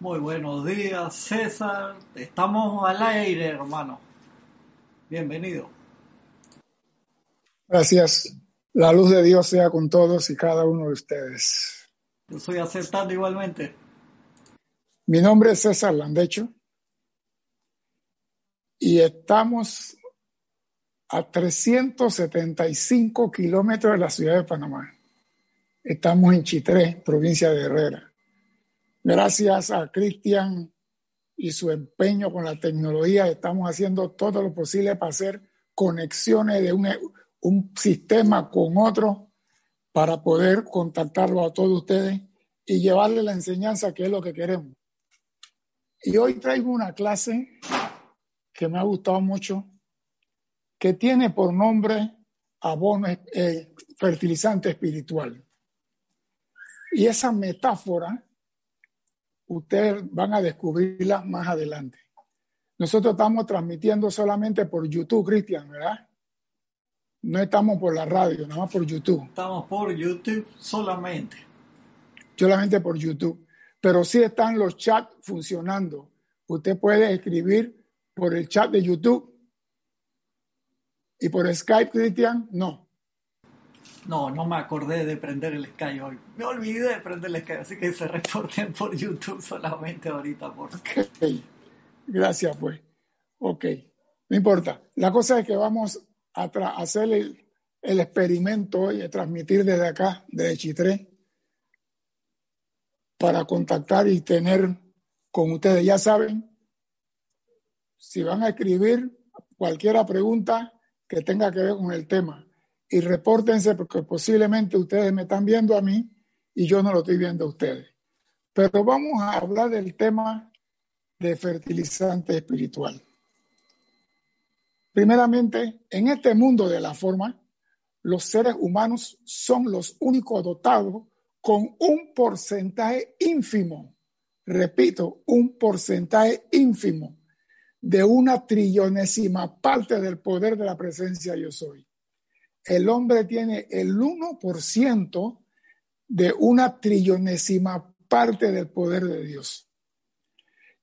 Muy buenos días, César. Estamos al aire, hermano. Bienvenido. Gracias. La luz de Dios sea con todos y cada uno de ustedes. Yo estoy aceptando igualmente. Mi nombre es César Landecho y estamos a 375 kilómetros de la ciudad de Panamá. Estamos en Chitré, provincia de Herrera. Gracias a Cristian y su empeño con la tecnología, estamos haciendo todo lo posible para hacer conexiones de un, un sistema con otro para poder contactarlo a todos ustedes y llevarle la enseñanza que es lo que queremos. Y hoy traigo una clase que me ha gustado mucho, que tiene por nombre abono eh, fertilizante espiritual. Y esa metáfora, ustedes van a descubrirla más adelante. Nosotros estamos transmitiendo solamente por YouTube, Cristian, ¿verdad? No estamos por la radio, nada más por YouTube. Estamos por YouTube solamente. Solamente por YouTube. Pero sí están los chats funcionando. Usted puede escribir por el chat de YouTube y por Skype, Cristian, no. No, no me acordé de prender el Skype hoy. Me olvidé de prender el Skype, así que se reporten por YouTube solamente ahorita. Por... Gracias, pues. Ok, no importa. La cosa es que vamos a hacer el, el, experimento hoy, de transmitir desde acá, desde Chitré, para contactar y tener con ustedes. Ya saben, si van a escribir cualquier pregunta que tenga que ver con el tema y repórtense porque posiblemente ustedes me están viendo a mí y yo no lo estoy viendo a ustedes. Pero vamos a hablar del tema de fertilizante espiritual. Primeramente, en este mundo de la forma, los seres humanos son los únicos dotados con un porcentaje ínfimo, repito, un porcentaje ínfimo de una trillonésima parte del poder de la presencia yo soy el hombre tiene el 1% de una trillonésima parte del poder de Dios.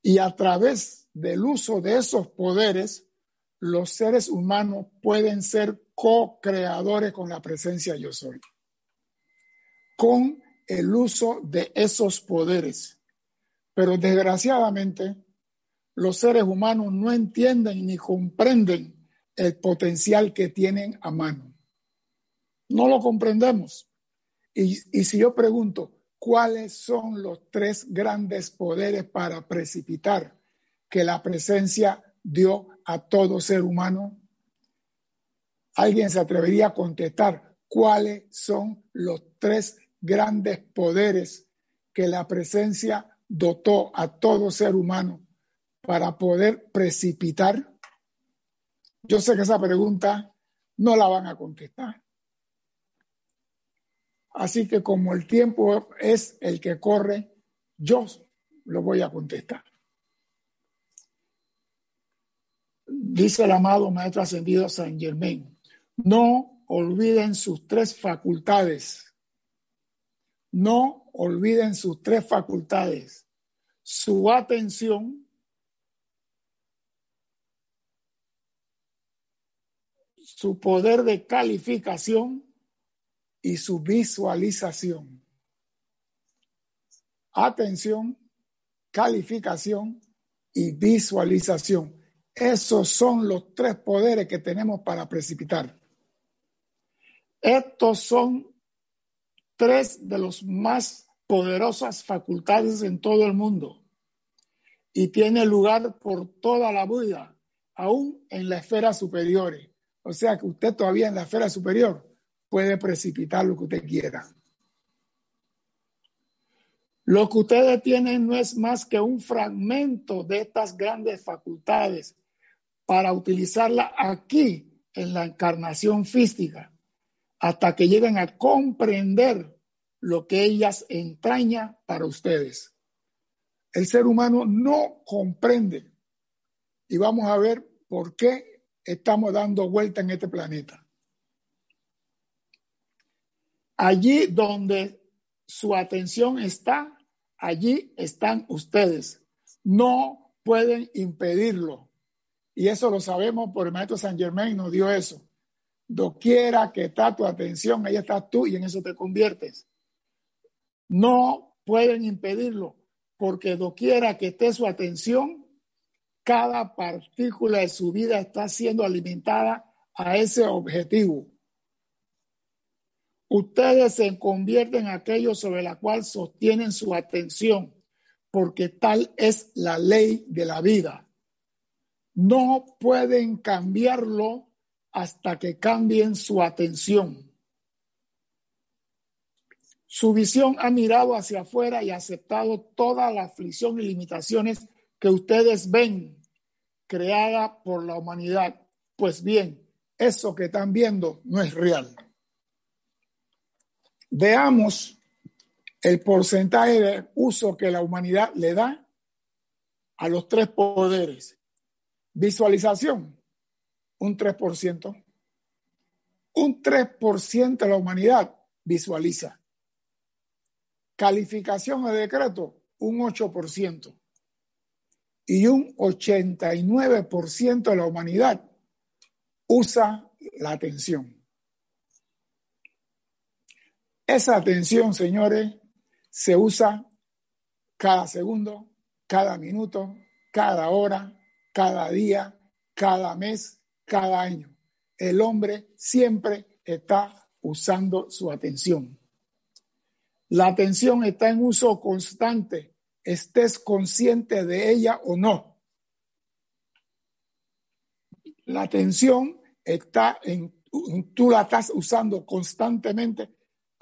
Y a través del uso de esos poderes, los seres humanos pueden ser co-creadores con la presencia yo soy. Con el uso de esos poderes. Pero desgraciadamente, los seres humanos no entienden ni comprenden el potencial que tienen a mano. No lo comprendemos. Y, si yo pregunto, ¿cuáles son los tres grandes poderes para precipitar que la presencia dio a todo ser humano? ¿Alguien se atrevería a contestar cuáles son los tres grandes poderes que la presencia dotó a todo ser humano para poder precipitar? Yo sé que esa pregunta no la van a contestar. Así que como el tiempo es el que corre, yo lo voy a contestar. Dice el amado Maestro Ascendido San Germain, no olviden sus tres facultades. No olviden sus tres facultades. Su atención, su poder de calificación y su visualización. Atención, calificación y visualización. Esos son los tres poderes que tenemos para precipitar. Estos son tres de los más poderosas facultades en todo el mundo y tiene lugar por toda la vida, aún en la esfera superior. O sea que usted todavía en la esfera superior puede precipitar lo que usted quiera. Lo que ustedes tienen no es más que un fragmento de estas grandes facultades para utilizarla aquí en la encarnación física, hasta que lleguen a comprender lo que ellas entraña para ustedes. El ser humano no comprende y vamos a ver por qué estamos dando vuelta en este planeta. Allí donde su atención está, allí están ustedes. No pueden impedirlo. Y eso lo sabemos por el maestro San Germain, nos dio eso. Doquiera que está tu atención, ahí estás tú y en eso te conviertes. No pueden impedirlo, porque doquiera que esté su atención, cada partícula de su vida está siendo alimentada a ese objetivo. Ustedes se convierten en aquello sobre la cual sostienen su atención, porque tal es la ley de la vida. No pueden cambiarlo hasta que cambien su atención. Su visión ha mirado hacia afuera y aceptado toda la aflicción y limitaciones que ustedes ven creada por la humanidad. Pues bien, eso que están viendo no es real. Veamos el porcentaje de uso que la humanidad le da a los tres poderes. Visualización, un 3%. Un 3% de la humanidad visualiza. Calificación de decreto, un 8%. Y un 89% de la humanidad usa la atención. Esa atención, señores, se usa cada segundo, cada minuto, cada hora, cada día, cada mes, cada año. El hombre siempre está usando su atención. La atención está en uso constante, estés consciente de ella o no. La atención está en, tú la estás usando constantemente,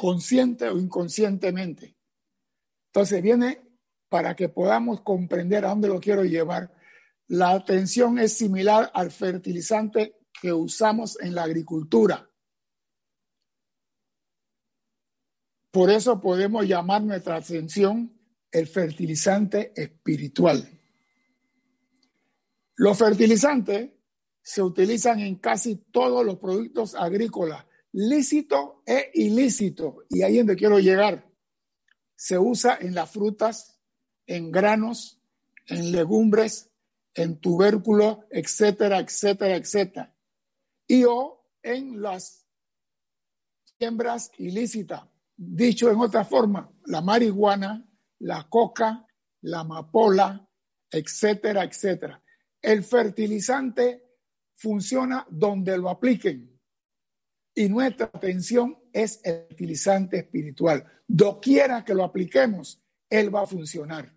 consciente o inconscientemente. Entonces viene para que podamos comprender a dónde lo quiero llevar. La atención es similar al fertilizante que usamos en la agricultura. Por eso podemos llamar nuestra atención el fertilizante espiritual. Los fertilizantes se utilizan en casi todos los productos agrícolas, lícito e ilícito. Y ahí es donde quiero llegar. Se usa en las frutas, en granos, en legumbres, en tubérculos, etcétera, etcétera, etcétera. Y o en las siembras ilícitas. Dicho en otra forma, la marihuana, la coca, la amapola, etcétera, etcétera. El fertilizante funciona donde lo apliquen. Y nuestra atención es el fertilizante espiritual. Doquiera que lo apliquemos, él va a funcionar.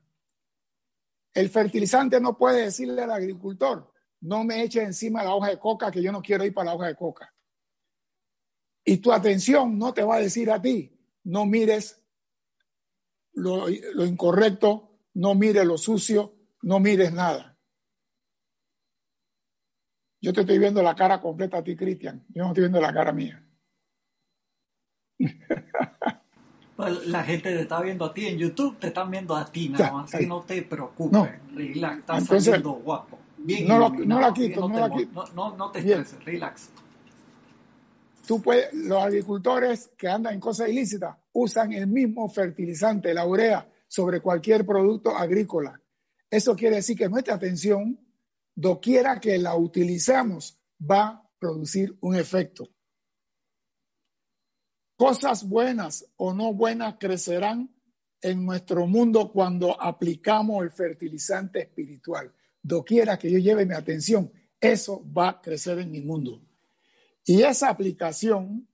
El fertilizante no puede decirle al agricultor, no me eche encima la hoja de coca que yo no quiero ir para la hoja de coca. Y tu atención no te va a decir a ti, no mires lo incorrecto, no mires lo sucio, no mires nada. Yo te estoy viendo la cara completa a ti, Cristian. Yo no estoy viendo la cara mía. Pues la gente te está viendo a ti en YouTube, te están viendo a ti nada más. Que no te preocupes. No. Relax, estás Entonces, saliendo guapo. Bien no, lo, no la quito, no, no, la quito. No, no, te estreses, relax. Tú puedes, los agricultores que andan en cosas ilícitas usan el mismo fertilizante, la urea, sobre cualquier producto agrícola. Eso quiere decir que nuestra atención doquiera que la utilizamos, va a producir un efecto. Cosas buenas o no buenas crecerán en nuestro mundo cuando aplicamos el fertilizante espiritual. Doquiera que yo lleve mi atención, eso va a crecer en mi mundo. Y esa aplicación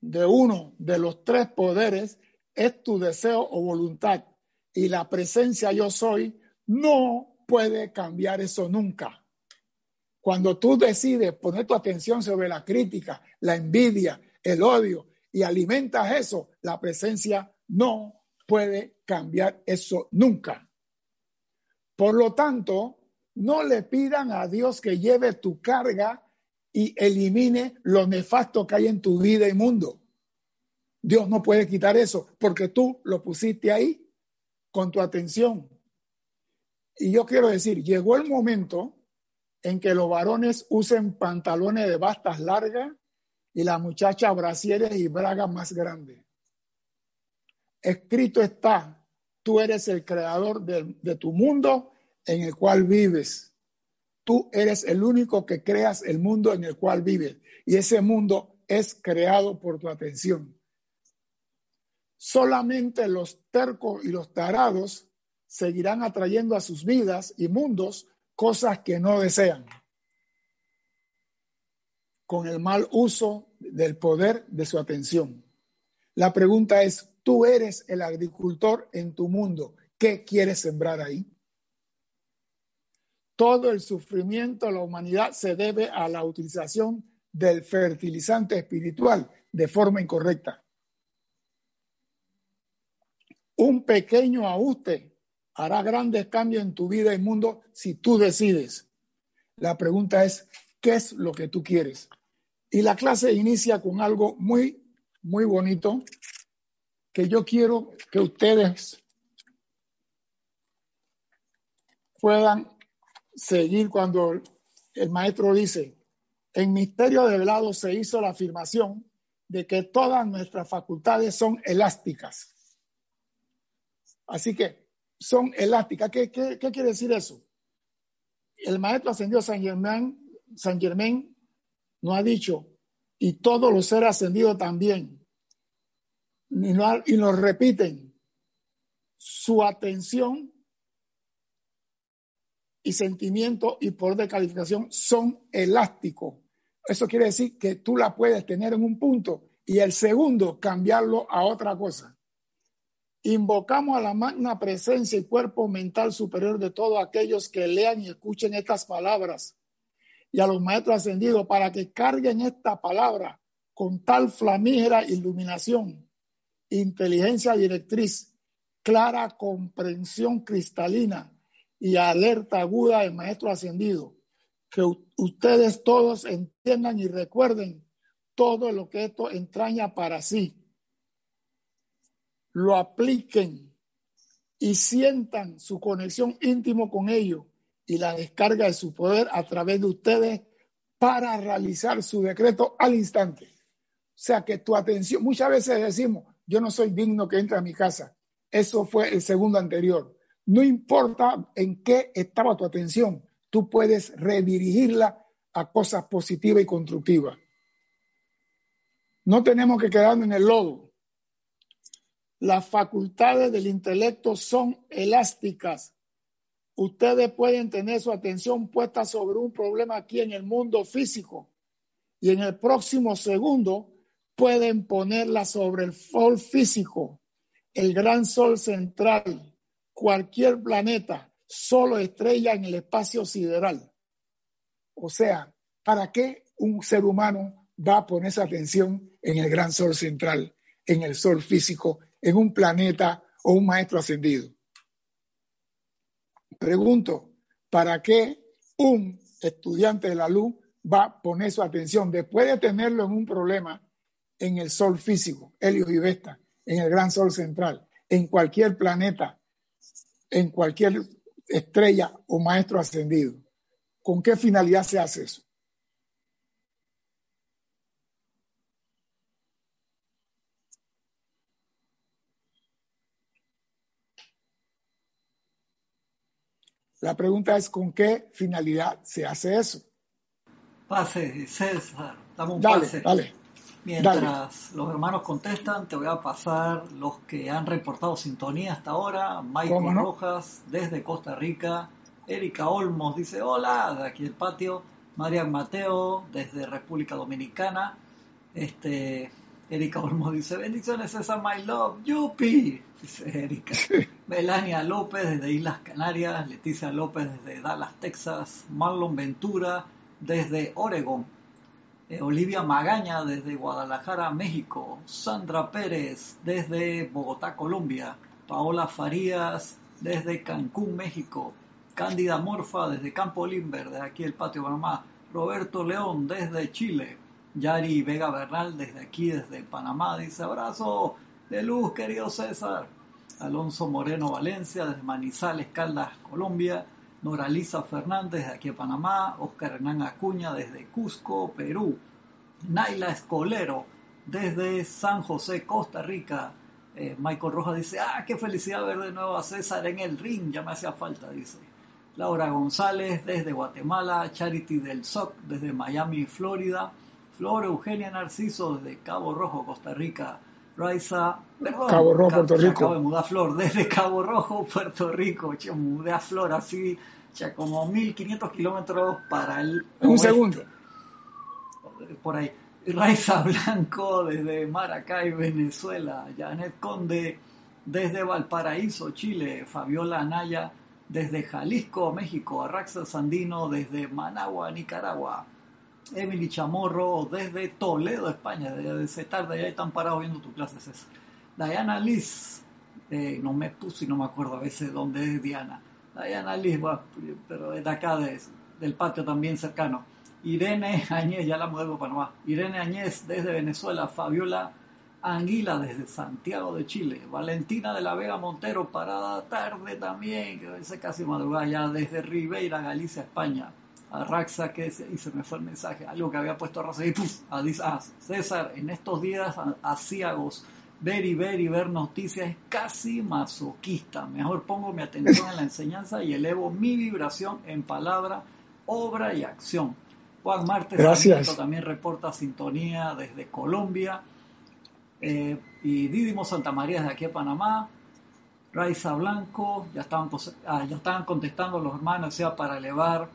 de uno de los tres poderes es tu deseo o voluntad. Y la presencia yo soy no puede cambiar eso nunca. Cuando tú decides poner tu atención sobre la crítica, la envidia, el odio y alimentas eso, la presencia no puede cambiar eso nunca. Por lo tanto, no le pidan a Dios que lleve tu carga y elimine lo nefasto que hay en tu vida y mundo. Dios no puede quitar eso porque tú lo pusiste ahí con tu atención. Y yo quiero decir, llegó el momento en que los varones usen pantalones de bastas largas y las muchachas brasieres y bragas más grandes. escrito está, tú eres el creador de, de tu mundo en el cual vives. Tú eres el único que creas el mundo en el cual vives. Y ese mundo es creado por tu atención. Solamente los tercos y los tarados seguirán atrayendo a sus vidas y mundos cosas que no desean, con el mal uso del poder de su atención. La pregunta es, tú eres el agricultor en tu mundo, ¿qué quieres sembrar ahí? Todo el sufrimiento de la humanidad se debe a la utilización del fertilizante espiritual de forma incorrecta. Un pequeño ajuste hará grandes cambios en tu vida y mundo si tú decides. La pregunta es, ¿qué es lo que tú quieres? Y la clase inicia con algo muy, muy bonito que yo quiero que ustedes puedan seguir cuando el maestro dice, en misterio de velado se hizo la afirmación de que todas nuestras facultades son elásticas. Así que son elásticas. ¿Qué, quiere decir eso? El maestro ascendido San Germán, San Germán nos ha dicho, y todos los seres ascendidos también, y y nos repiten, su atención y sentimiento y poder de calificación son elásticos. Eso quiere decir que tú la puedes tener en un punto y el segundo cambiarlo a otra cosa. Invocamos a la magna presencia y cuerpo mental superior de todos aquellos que lean y escuchen estas palabras y a los maestros ascendidos para que carguen esta palabra con tal flamígera iluminación, inteligencia directriz, clara comprensión cristalina y alerta aguda del maestro ascendido. Que ustedes todos entiendan y recuerden todo lo que esto entraña para sí. Lo apliquen y sientan su conexión íntimo con ello y la descarga de su poder a través de ustedes para realizar su decreto al instante. O sea que tu atención, muchas veces decimos, yo no soy digno que entre a mi casa. Eso fue el segundo anterior. No importa en qué estaba tu atención, tú puedes redirigirla a cosas positivas y constructivas. No tenemos que quedarnos en el lodo. Las facultades del intelecto son elásticas. Ustedes pueden tener su atención puesta sobre un problema aquí en el mundo físico y en el próximo segundo pueden ponerla sobre el sol físico, el gran sol central, cualquier planeta, solo estrella en el espacio sideral. O sea, ¿para qué un ser humano va a poner esa atención en el gran sol central, en el sol físico, en un planeta o un maestro ascendido? Pregunto, ¿para qué un estudiante de la luz va a poner su atención después de tenerlo en un problema en el sol físico, Helios y Vesta, en el gran sol central, en cualquier planeta en cualquier estrella o maestro ascendido. ¿Con qué finalidad se hace eso? La pregunta es ¿con qué finalidad se hace eso? Pase, César, dame un pase. Dale. Mientras los hermanos contestan, te voy a pasar los que han reportado sintonía hasta ahora. Michael Rojas desde Costa Rica. Erika Olmos dice hola, de aquí el patio. Marian Mateo desde República Dominicana. Este, Erika Olmos dice bendiciones César My Love, yupi, dice Erika. Melania López desde Islas Canarias. Leticia López desde Dallas, Texas. Marlon Ventura desde Oregon. Eh, Olivia Magaña desde Guadalajara, México, Sandra Pérez desde Bogotá, Colombia, Paola Farías desde Cancún, México, Cándida Morfa desde Campo Limber, de aquí el patio Panamá, Roberto León desde Chile, Yari Vega Bernal desde aquí, desde Panamá, dice abrazo de luz, querido César. Alonso Moreno Valencia desde Manizales, Caldas, Colombia, Noraliza Fernández de aquí de Panamá, Oscar Hernán Acuña desde Cusco, Perú, Naila Escolero desde San José, Costa Rica, Eh, Michael Rojas dice, ah, qué felicidad ver de nuevo a César en el ring, ya me hacía falta, dice. Laura González desde Guatemala, Charity del SOC desde Miami, Florida, Flor Eugenia Narciso desde Cabo Rojo, Costa Rica, Raiza, perdón, Cabo Rojo, Puerto Rico. Acabo de mudar Flor desde Cabo Rojo, Puerto Rico, che, mudé a Flor así, ya como 1500 kilómetros para el... Un segundo. Por ahí. Raiza Blanco desde Maracay, Venezuela, Janet Conde desde Valparaíso, Chile, Fabiola Anaya desde Jalisco, México, Arraxa Sandino desde Managua, Nicaragua, Emily Chamorro desde Toledo, España, desde tarde ya están parados viendo tus clases. Es. Diana Liz, eh, no me puse y no me acuerdo a veces dónde es Diana. Diana Liz, pero de acá, del patio también cercano. Irene Añez, ya la muevo para Panamá. Irene Añez desde Venezuela, Fabiola Anguila desde Santiago de Chile, Valentina de la Vega Montero, parada tarde también, que dice casi madrugada ya desde Ribeira, Galicia, España. A Raxa, que se, y se me fue el mensaje, algo que había puesto Raxa y puf, a, a, César, en estos días asiagos, ver y ver y ver noticias es casi masoquista. Mejor pongo mi atención en la enseñanza y elevo mi vibración en palabra, obra y acción. Juan Martes también reporta sintonía desde Colombia. Eh, y Didimo Santa María desde aquí a Panamá. Raiza Blanco, ya estaban, ah, ya estaban contestando los hermanos, decía para elevar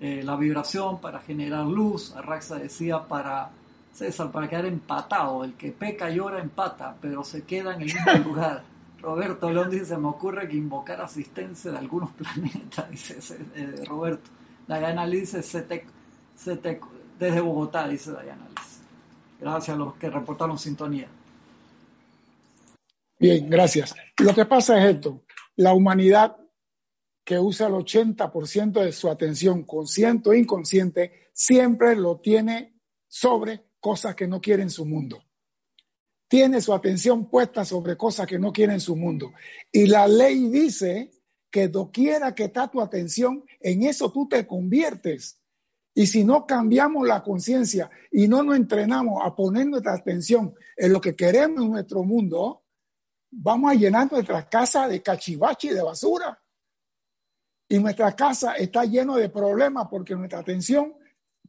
eh, la vibración, para generar luz. Arraxa decía para César, para quedar empatado. El que peca y ora empata, pero se queda en el mismo lugar. Roberto León dice, se me ocurre que invocar asistencia de algunos planetas, dice eh, Roberto. La gana dice, se te desde Bogotá, dice Dayana. Gracias a los que reportaron sintonía. Bien, gracias. Lo que pasa es esto, la humanidad que usa el 80% de su atención, consciente o inconsciente, siempre lo tiene sobre cosas que no quiere en su mundo. Tiene su atención puesta sobre cosas que no quiere en su mundo. Y la ley dice que doquiera que está tu atención, en eso tú te conviertes. Y si no cambiamos la conciencia y no nos entrenamos a poner nuestra atención en lo que queremos en nuestro mundo, vamos a llenar nuestra casa de cachivache y de basura. Y nuestra casa está llena de problemas porque nuestra atención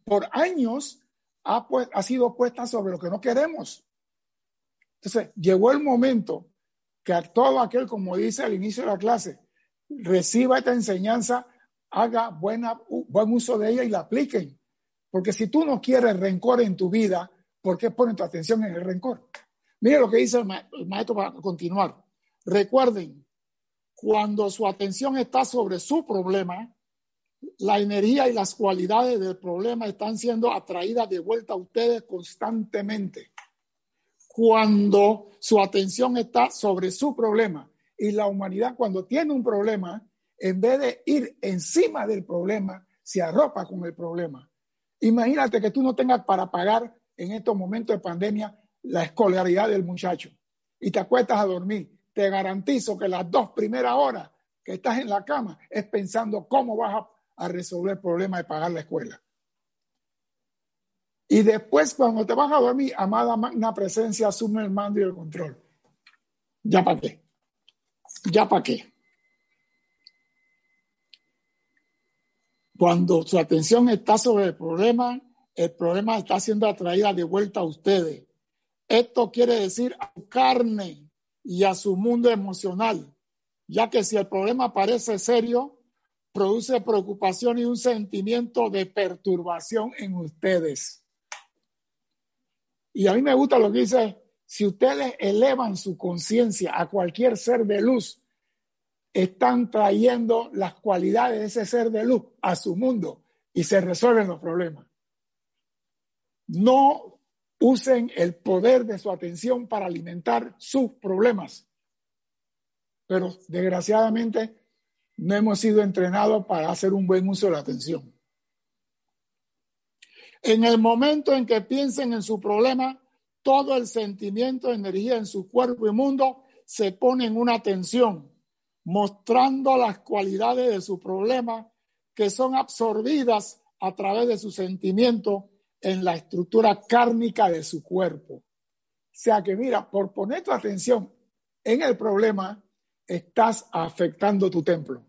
por años ha, sido puesta sobre lo que no queremos. Entonces, llegó el momento que a todo aquel, como dice al inicio de la clase, reciba esta enseñanza haga buena, buen uso de ella y la apliquen. Porque si tú no quieres rencor en tu vida, ¿por qué pones tu atención en el rencor? Mire lo que dice el, maestro para continuar. Recuerden, cuando su atención está sobre su problema, la energía y las cualidades del problema están siendo atraídas de vuelta a ustedes constantemente. Cuando su atención está sobre su problema y la humanidad cuando tiene un problema en vez de ir encima del problema, se arropa con el problema. Imagínate que tú no tengas para pagar en estos momentos de pandemia la escolaridad del muchacho y te acuestas a dormir. Te garantizo que las dos primeras horas que estás en la cama es pensando cómo vas a, resolver el problema de pagar la escuela. Y después, cuando te vas a dormir, amada magna presencia, asume el mando y el control. ¿Ya para qué? ¿Ya para qué? Cuando su atención está sobre el problema, el problema está siendo atraída de vuelta a ustedes. Esto quiere decir a carne y a su mundo emocional, ya que si el problema parece serio, produce preocupación y un sentimiento de perturbación en ustedes. Y a mí me gusta lo que dice, si ustedes elevan su conciencia a cualquier ser de luz, están trayendo las cualidades de ese ser de luz a su mundo y se resuelven los problemas. No usen el poder de su atención para alimentar sus problemas. Pero desgraciadamente no hemos sido entrenados para hacer un buen uso de la atención. En el momento en que piensen en su problema, todo el sentimiento, energía en su cuerpo y mundo se pone en una tensión mostrando las cualidades de su problema que son absorbidas a través de su sentimiento en la estructura cárnica de su cuerpo. O sea que mira, por poner tu atención en el problema, estás afectando tu templo.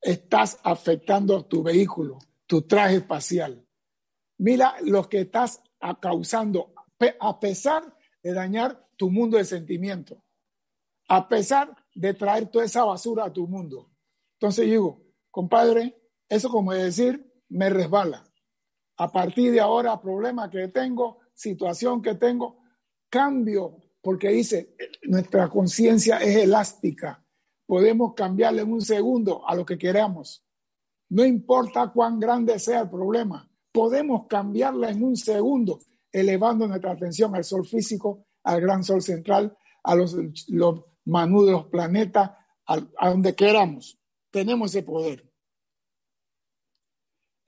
Estás afectando tu vehículo, tu traje espacial. Mira lo que estás causando, a pesar de dañar tu mundo de sentimiento, a pesar de traer toda esa basura a tu mundo. Entonces digo, compadre, eso como decir, me resbala. A partir de ahora, problema que tengo, situación que tengo, cambio, porque dice, nuestra conciencia es elástica. Podemos cambiarle en un segundo a lo que queramos. No importa cuán grande sea el problema, podemos cambiarla en un segundo, elevando nuestra atención al sol físico, al gran sol central, a los, los manú de los planetas, a donde queramos. Tenemos ese poder.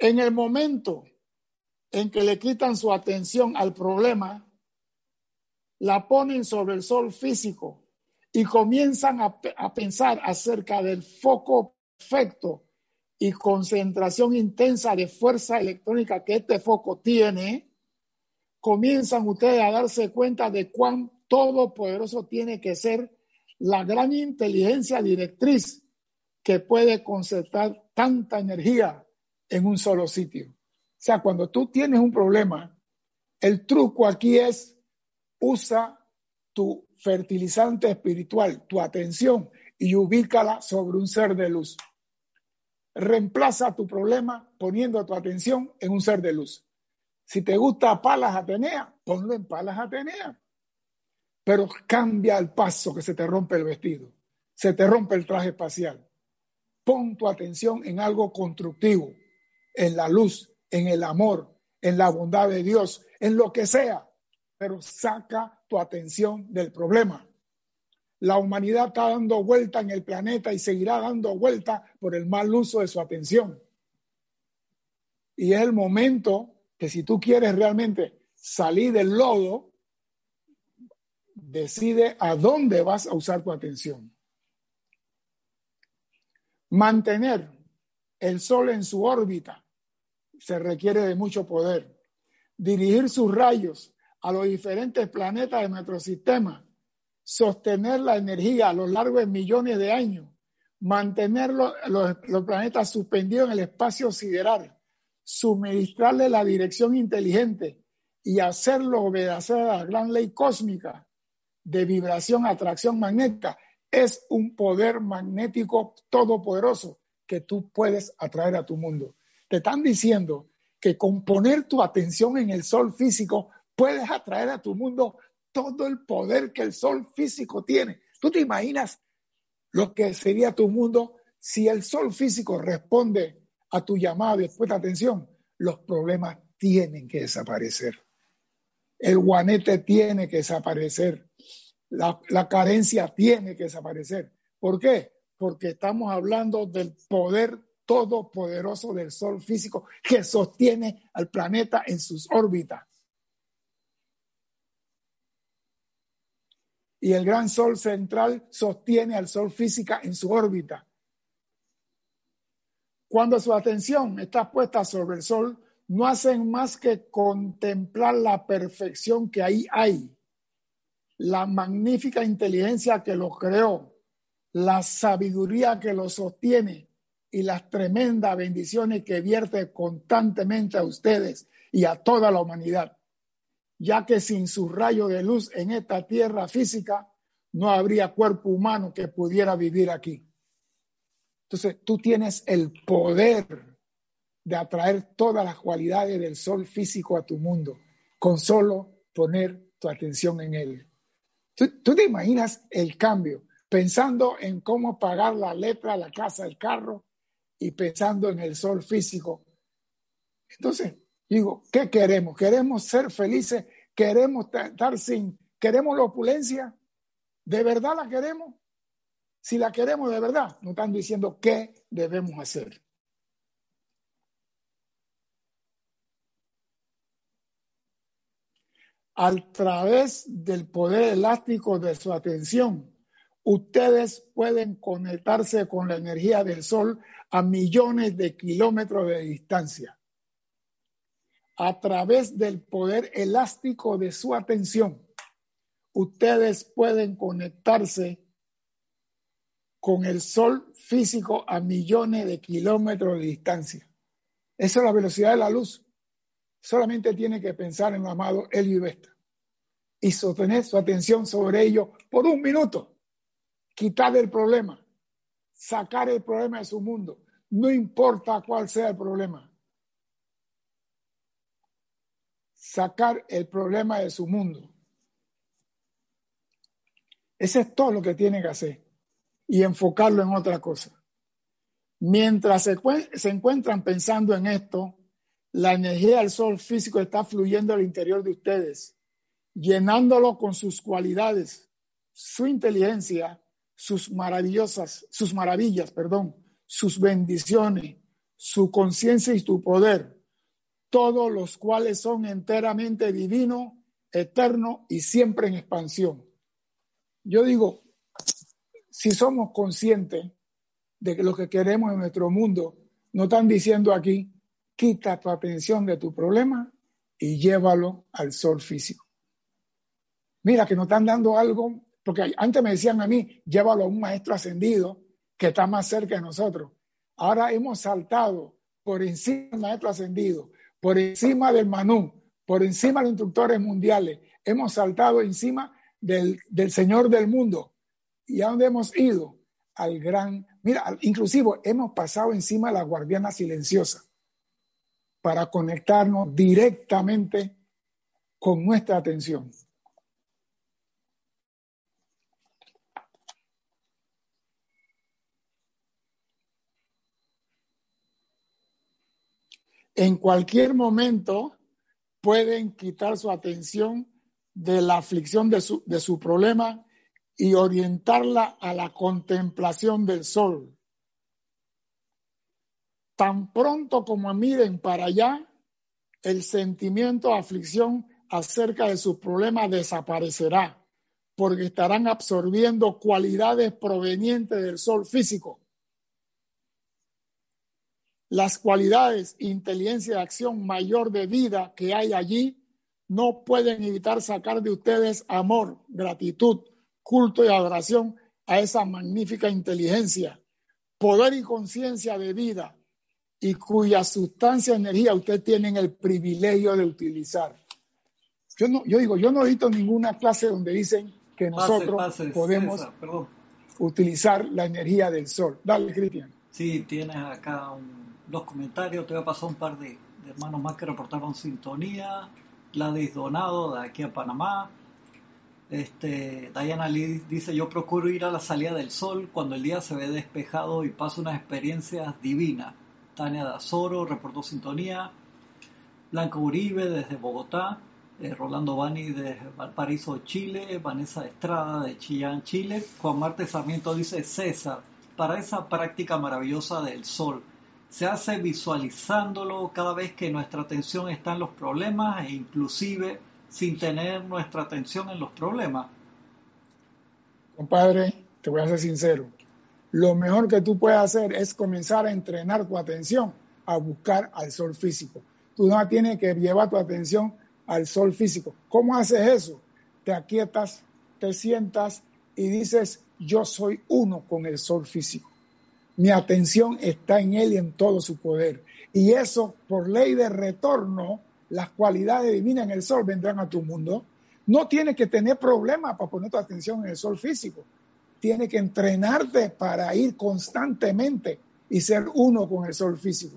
En el momento en que le quitan su atención al problema, la ponen sobre el sol físico y comienzan a, pensar acerca del foco perfecto y concentración intensa de fuerza electrónica que este foco tiene, comienzan ustedes a darse cuenta de cuán todopoderoso tiene que ser la gran inteligencia directriz que puede concentrar tanta energía en un solo sitio. Sea, cuando tú tienes un problema, el truco aquí es usa tu fertilizante espiritual, tu atención, y ubícala sobre un ser de luz. Reemplaza tu problema poniendo tu atención en un ser de luz. Si te gusta Palas Atenea, ponlo en Palas Atenea. Pero cambia el paso que se te rompe el vestido, se te rompe el traje espacial. Pon tu atención en algo constructivo, en la luz, en el amor, en la bondad de Dios, en lo que sea, pero saca tu atención del problema. La humanidad está dando vuelta en el planeta y seguirá dando vuelta por el mal uso de su atención. Y es el momento que si tú quieres realmente salir del lodo, decide a dónde vas a usar tu atención. Mantener el Sol en su órbita se requiere de mucho poder. Dirigir sus rayos a los diferentes planetas de nuestro sistema, sostener la energía a lo largo de millones de años, mantener los, planetas suspendidos en el espacio sideral, suministrarle la dirección inteligente y hacerlo obedecer a la gran ley cósmica de vibración, atracción magnética, es un poder magnético todopoderoso que tú puedes atraer a tu mundo te están diciendo que con poner tu atención en el sol físico puedes atraer a tu mundo todo el poder que el sol físico tiene. ¿Tú te imaginas lo que sería tu mundo si el sol físico responde a tu llamada después de atención? Los problemas tienen que desaparecer. El guanete tiene que desaparecer. La, la carencia tiene que desaparecer. ¿Por qué? Porque estamos hablando del poder todopoderoso del Sol físico que sostiene al planeta en sus órbitas. Y el gran Sol central sostiene al Sol física en su órbita. Cuando su atención está puesta sobre el Sol, no hacen más que contemplar la perfección que ahí hay, la magnífica inteligencia que lo creó, la sabiduría que lo sostiene, y las tremendas bendiciones que vierte constantemente a ustedes y a toda la humanidad, ya que sin su rayo de luz en esta tierra física no habría cuerpo humano que pudiera vivir aquí. Entonces, tú tienes el poder de atraer todas las cualidades del sol físico a tu mundo con solo poner tu atención en él. ¿Tú, tú te imaginas el cambio? Pensando en cómo pagar la letra, la casa, el carro, y pensando en el sol físico. Entonces, digo, ¿qué queremos? ¿Queremos ser felices? ¿Queremos estar sin, queremos la opulencia? ¿De verdad la queremos? Si la queremos de verdad, nos están diciendo qué debemos hacer. A través del poder elástico de su atención, ustedes pueden conectarse con la energía del sol a millones de kilómetros de distancia. A través del poder elástico de su atención, ustedes pueden conectarse con el sol físico a millones de kilómetros de distancia. Esa es la velocidad de la luz. Solamente tiene que pensar en lo amado Elio y Vesta y sostener su atención sobre ello por un minuto. Quitar el problema, sacar el problema de su mundo, no importa cuál sea el problema. Sacar el problema de su mundo. Ese es todo lo que tiene que hacer y enfocarlo en otra cosa. Mientras se, se encuentran pensando en esto, la energía del sol físico está fluyendo al interior de ustedes, llenándolo con sus cualidades, su inteligencia, sus maravillosas, sus maravillas, perdón, sus bendiciones, su conciencia y su poder, todos los cuales son enteramente divino, eterno y siempre en expansión. Yo digo, si somos conscientes de lo que queremos en nuestro mundo, no están diciendo aquí, quita tu atención de tu problema y llévalo al sol físico. Mira que nos están dando algo, porque antes me decían a mí, llévalo a un maestro ascendido que está más cerca de nosotros. Ahora hemos saltado por encima del maestro ascendido, por encima del Manú, por encima de los instructores mundiales. Hemos saltado encima del, del Señor del mundo. ¿Y a dónde hemos ido? Al gran, mira, inclusive hemos pasado encima de la guardiana silenciosa para conectarnos directamente con nuestra atención. En cualquier momento pueden quitar su atención de la aflicción de su, de su problema y orientarla a la contemplación del sol. Tan pronto como miren para allá, el sentimiento de aflicción acerca de su problema desaparecerá, porque estarán absorbiendo cualidades provenientes del sol físico. Las cualidades, inteligencia y acción mayor de vida que hay allí no pueden evitar sacar de ustedes amor, gratitud, culto y adoración a esa magnífica inteligencia, poder y conciencia de vida y cuya sustancia energía usted tiene el privilegio de utilizar. Yo, no, yo digo, yo no he visto ninguna clase donde dicen que nosotros podemos utilizar la energía del sol. Dale, Cristian. Sí, tienes acá dos comentarios. Te voy a pasar un par de, hermanos más que reportaron sintonía. Gladys Donado, de aquí a Panamá. Este, Diana Lee dice, yo procuro ir a la salida del sol cuando el día se ve despejado y paso unas experiencias divinas. Tania Dazoro reportó sintonía. Blanca Uribe desde Bogotá. Eh, Rolando Bani de Valparaíso, Chile. Vanessa Estrada de Chillán, Chile. Juan Marte Sarmiento dice, César, para esa práctica maravillosa del sol, se hace visualizándolo cada vez que nuestra atención está en los problemas e inclusive sin tener nuestra atención en los problemas? Compadre, te voy a ser sincero. Lo mejor que tú puedes hacer es comenzar a entrenar tu atención a buscar al sol físico. Tú no tienes que llevar tu atención al sol físico. ¿Cómo haces eso? Te aquietas, te sientas y dices, yo soy uno con el sol físico. Mi atención está en él y en todo su poder. Y eso, por ley de retorno, las cualidades divinas en el sol vendrán a tu mundo. No tienes que tener problemas para poner tu atención en el sol físico. Tienes que entrenarte para ir constantemente y ser uno con el sol físico.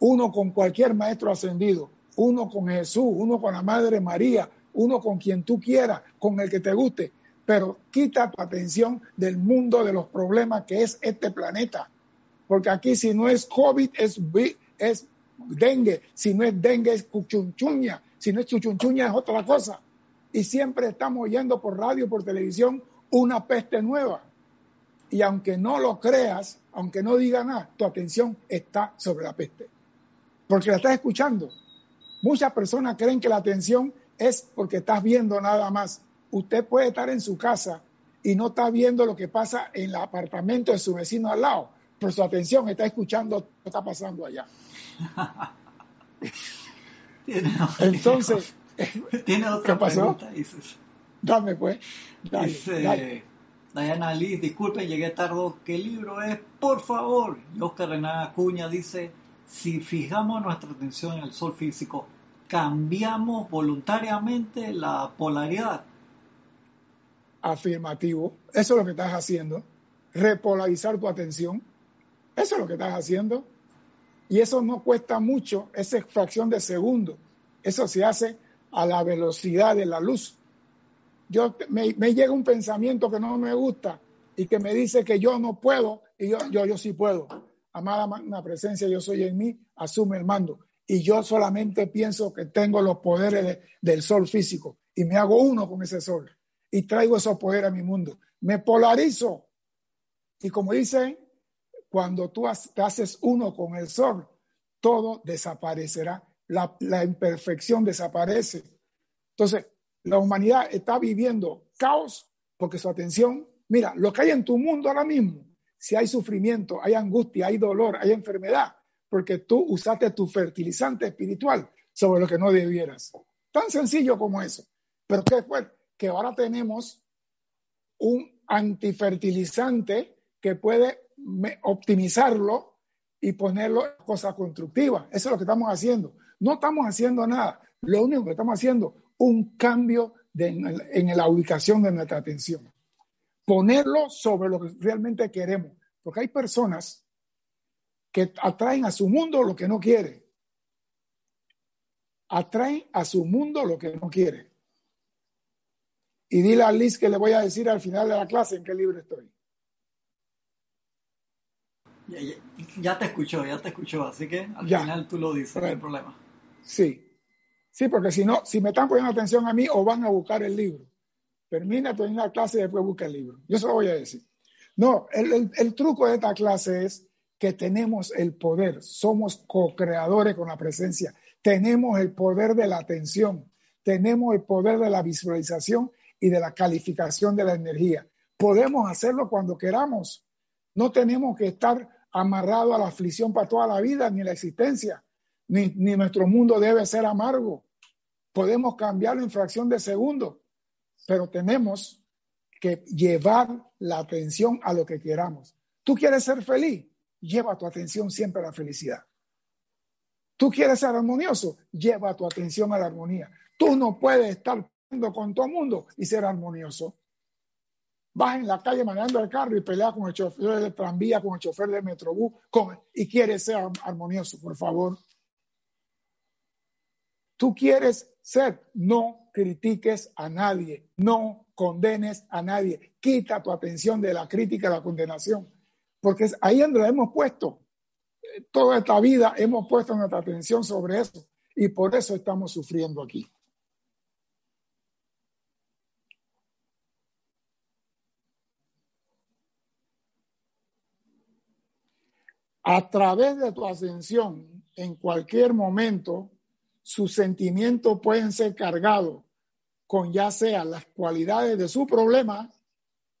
Uno con cualquier maestro ascendido. Uno con Jesús, uno con la Madre María, uno con quien tú quieras, con el que te guste. Pero quita tu atención del mundo de los problemas que es este planeta. Porque aquí si no es COVID, es, es dengue, si no es dengue es cuchunchuña, si no es chuchunchuña es otra cosa. Y siempre estamos oyendo por radio, por televisión, una peste nueva. Y aunque no lo creas, aunque no diga nada, tu atención está sobre la peste. Porque la estás escuchando. Muchas personas creen que la atención es porque estás viendo nada más. Usted puede estar en su casa y no está viendo lo que pasa en el apartamento de su vecino al lado, pero su atención está escuchando lo que está pasando allá. Entonces, ¿tiene otra ¿qué pasó? Dame pues. Dice Diana Liz, disculpen, llegué tarde. ¿Qué libro es? Por favor. Y Oscar Renan Acuña dice, si fijamos nuestra atención en el sol físico, cambiamos voluntariamente la polaridad. Afirmativo. Eso es lo que estás haciendo. Repolarizar tu atención. Eso es lo que estás haciendo. Y eso no cuesta mucho, esa fracción de segundo. Eso se hace a la velocidad de la luz. Yo me, llega un pensamiento que no me gusta y que me dice que yo no puedo y yo, yo, yo sí puedo. Amada la presencia, yo soy en mí, asume el mando. Y yo solamente pienso que tengo los poderes del sol físico y me hago uno con ese sol y traigo esos poderes a mi mundo. Me polarizo. Y como dice cuando tú haces uno con el sol, todo desaparecerá, la, imperfección desaparece. Entonces, la humanidad está viviendo caos porque su atención, mira, lo que hay en tu mundo ahora mismo, si hay sufrimiento, hay angustia, hay dolor, hay enfermedad, porque tú usaste tu fertilizante espiritual sobre lo que no debieras. Tan sencillo como eso. Pero ¿qué fue? Que ahora tenemos un antifertilizante que puede optimizarlo y ponerlo en cosas constructivas. Eso es lo que estamos haciendo. No estamos haciendo nada. Lo único que estamos haciendo un cambio en, la ubicación de nuestra atención. Ponerlo sobre lo que realmente queremos. Porque hay personas que atraen a su mundo lo que no quiere. Atraen a su mundo lo que no quiere. Y dile a Liz que le voy a decir al final de la clase en qué libro estoy. Ya, te escuchó, ya te escuchó, así que al final tú lo dices, no hay problema. Sí, sí, porque si no, si me están poniendo atención a mí o van a buscar el libro. Termina, termina la clase y después busca el libro. Yo se lo voy a decir. No, el, el truco de esta clase es que tenemos el poder, somos co-creadores con la presencia, tenemos el poder de la atención, tenemos el poder de la visualización y de la calificación de la energía. Podemos hacerlo cuando queramos. No tenemos que estar amarrados a la aflicción para toda la vida ni la existencia, ni, ni nuestro mundo debe ser amargo. Podemos cambiarlo en fracción de segundo, pero tenemos que llevar la atención a lo que queramos. ¿Tú quieres ser feliz? Lleva tu atención siempre a la felicidad. ¿Tú quieres ser armonioso? Lleva tu atención a la armonía. Tú no puedes estar con todo el mundo y ser armonioso vas en la calle manejando el carro y peleas con el chofer del tranvía, con el chofer del metrobús, y quieres ser armonioso, por favor. Tú quieres ser, no critiques a nadie, no condenes a nadie, quita tu atención de la crítica y la condenación, porque ahí donde lo hemos puesto. Toda esta vida hemos puesto nuestra atención sobre eso y por eso estamos sufriendo aquí. A través de tu ascensión, en cualquier momento, sus sentimientos pueden ser cargados con ya sea las cualidades de su problema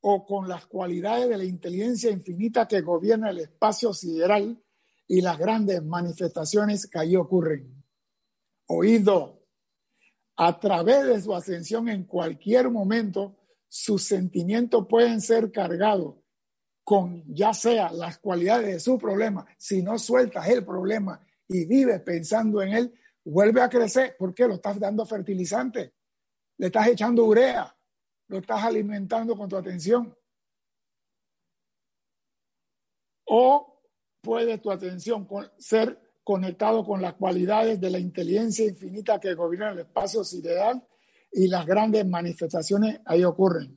o con las cualidades de la inteligencia infinita que gobierna el espacio sideral y las grandes manifestaciones que allí ocurren. Oído, a través de su ascensión en cualquier momento, sus sentimientos pueden ser cargados con ya sea las cualidades de su problema, si no sueltas el problema y vives pensando en él, vuelve a crecer porque lo estás dando fertilizante, le estás echando urea, lo estás alimentando con tu atención. O puede tu atención ser conectado con las cualidades de la inteligencia infinita que gobierna el espacio sideral y las grandes manifestaciones ahí ocurren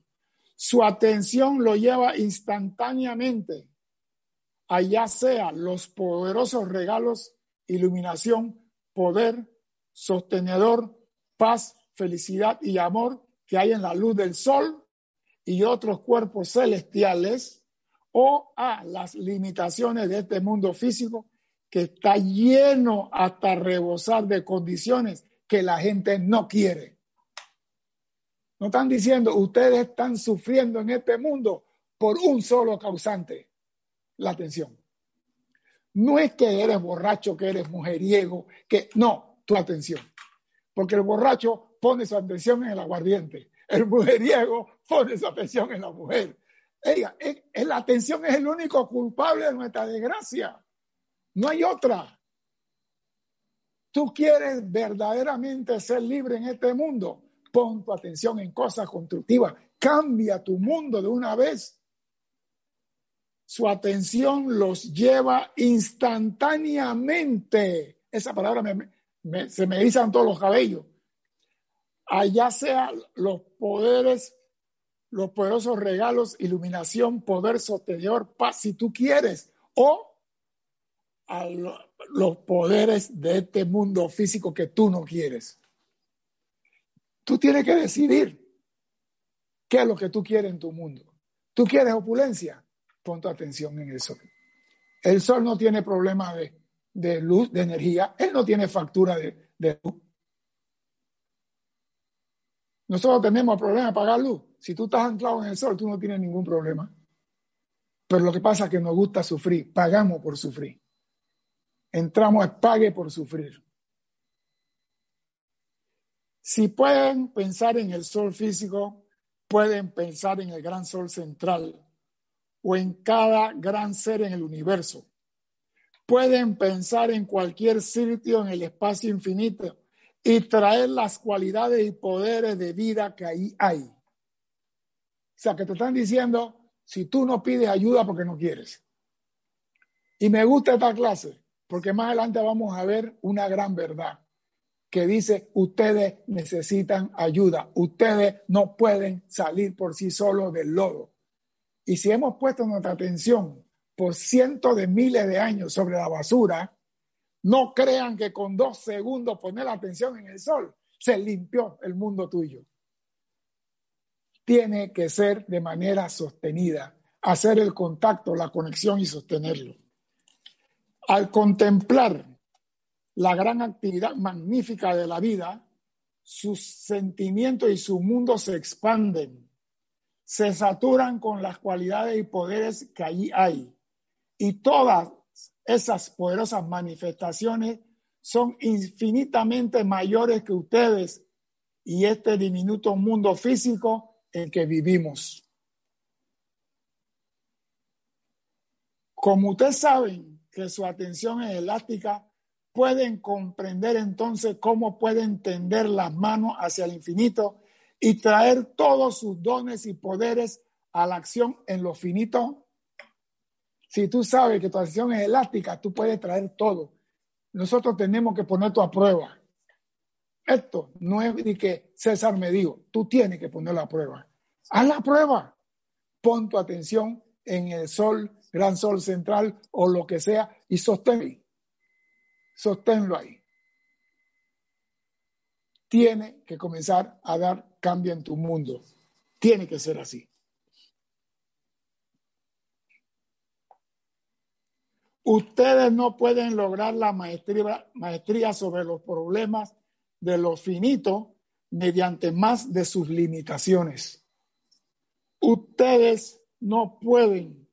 su atención lo lleva instantáneamente allá sea los poderosos regalos, iluminación, poder, sostenedor, paz, felicidad y amor que hay en la luz del sol y otros cuerpos celestiales, o a las limitaciones de este mundo físico que está lleno hasta rebosar de condiciones que la gente no quiere. No están diciendo, ustedes están sufriendo en este mundo por un solo causante, la atención. No es que eres borracho, que eres mujeriego, que no, tu atención. Porque el borracho pone su atención en el aguardiente, el mujeriego pone su atención en la mujer. Ella, la atención es el único culpable de nuestra desgracia. No hay otra. Tú quieres verdaderamente ser libre en este mundo. Pon tu atención en cosas constructivas. Cambia tu mundo de una vez. Su atención los lleva instantáneamente. Esa palabra se me erizan todos los cabellos. Allá sea los poderes, los poderosos regalos, iluminación, poder sostenedor, paz, si tú quieres, o a los poderes de este mundo físico que tú no quieres. Tú tienes que decidir qué es lo que tú quieres en tu mundo. ¿Tú quieres opulencia? Pon tu atención en el sol. El sol no tiene problema de, luz, de energía. Él no tiene factura de, luz. Nosotros tenemos problema de pagar luz. Si tú estás anclado en el sol, tú no tienes ningún problema. Pero lo que pasa es que nos gusta sufrir. Pagamos por sufrir entramos a pague por sufrir. Si pueden pensar en el sol físico, pueden pensar en el gran sol central o en cada gran ser en el universo. Pueden pensar en cualquier sitio en el espacio infinito y traer las cualidades y poderes de vida que ahí hay. O sea, que te están diciendo, si tú no pides ayuda porque no quieres. Y me gusta esta clase, porque más adelante vamos a ver una gran verdad que dice, ustedes necesitan ayuda, ustedes no pueden salir por sí solos del lodo. Y si hemos puesto nuestra atención por cientos de miles de años sobre la basura, no crean que con dos segundos poner la atención en el sol se limpió el mundo tuyo. Tiene que ser de manera sostenida, hacer el contacto, la conexión y sostenerlo. Al contemplar la gran actividad magnífica de la vida, sus sentimientos y su mundo se expanden, se saturan con las cualidades y poderes que allí hay. Y todas esas poderosas manifestaciones son infinitamente mayores que ustedes y este diminuto mundo físico en que vivimos. Como ustedes saben, que su atención es elástica, pueden comprender entonces cómo pueden tender las manos hacia el infinito y traer todos sus dones y poderes a la acción en lo finito. Si tú sabes que tu atención es elástica, tú puedes traer todo. Nosotros tenemos que poner tu a prueba. Esto no es de que César me dijo, tú tienes que poner la prueba. Haz la prueba. Pon tu atención en el sol gran sol central o lo que sea y sostén, sosténlo ahí. Tiene que comenzar a dar cambio en tu mundo. Tiene que ser así. Ustedes no pueden lograr la maestría, maestría sobre los problemas de lo finito mediante más de sus limitaciones. Ustedes no pueden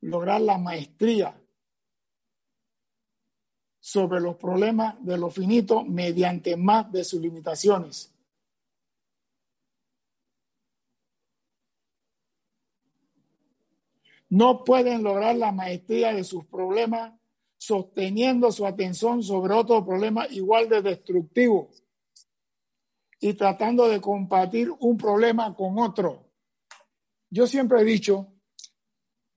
lograr la maestría sobre los problemas de lo finito mediante más de sus limitaciones. No pueden lograr la maestría de sus problemas sosteniendo su atención sobre otro problema igual de destructivo y tratando de compartir un problema con otro. Yo siempre he dicho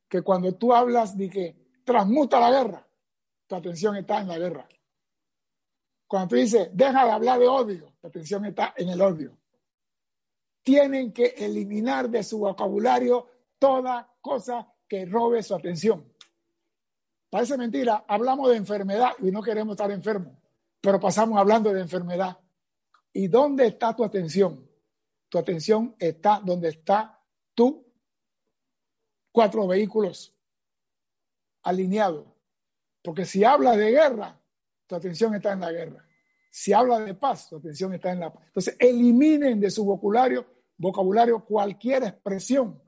que cuando tú hablas de que transmuta la guerra, tu atención está en la guerra. Cuando tú dices, deja de hablar de odio, tu atención está en el odio. Tienen que eliminar de su vocabulario toda cosa que robe su atención. Parece mentira, hablamos de enfermedad y no queremos estar enfermos, pero pasamos hablando de enfermedad. ¿Y dónde está tu atención? Tu atención está donde está tú cuatro vehículos alineados. Porque si habla de guerra, tu atención está en la guerra. Si habla de paz, tu atención está en la paz. Entonces, eliminen de su vocabulario, vocabulario cualquier expresión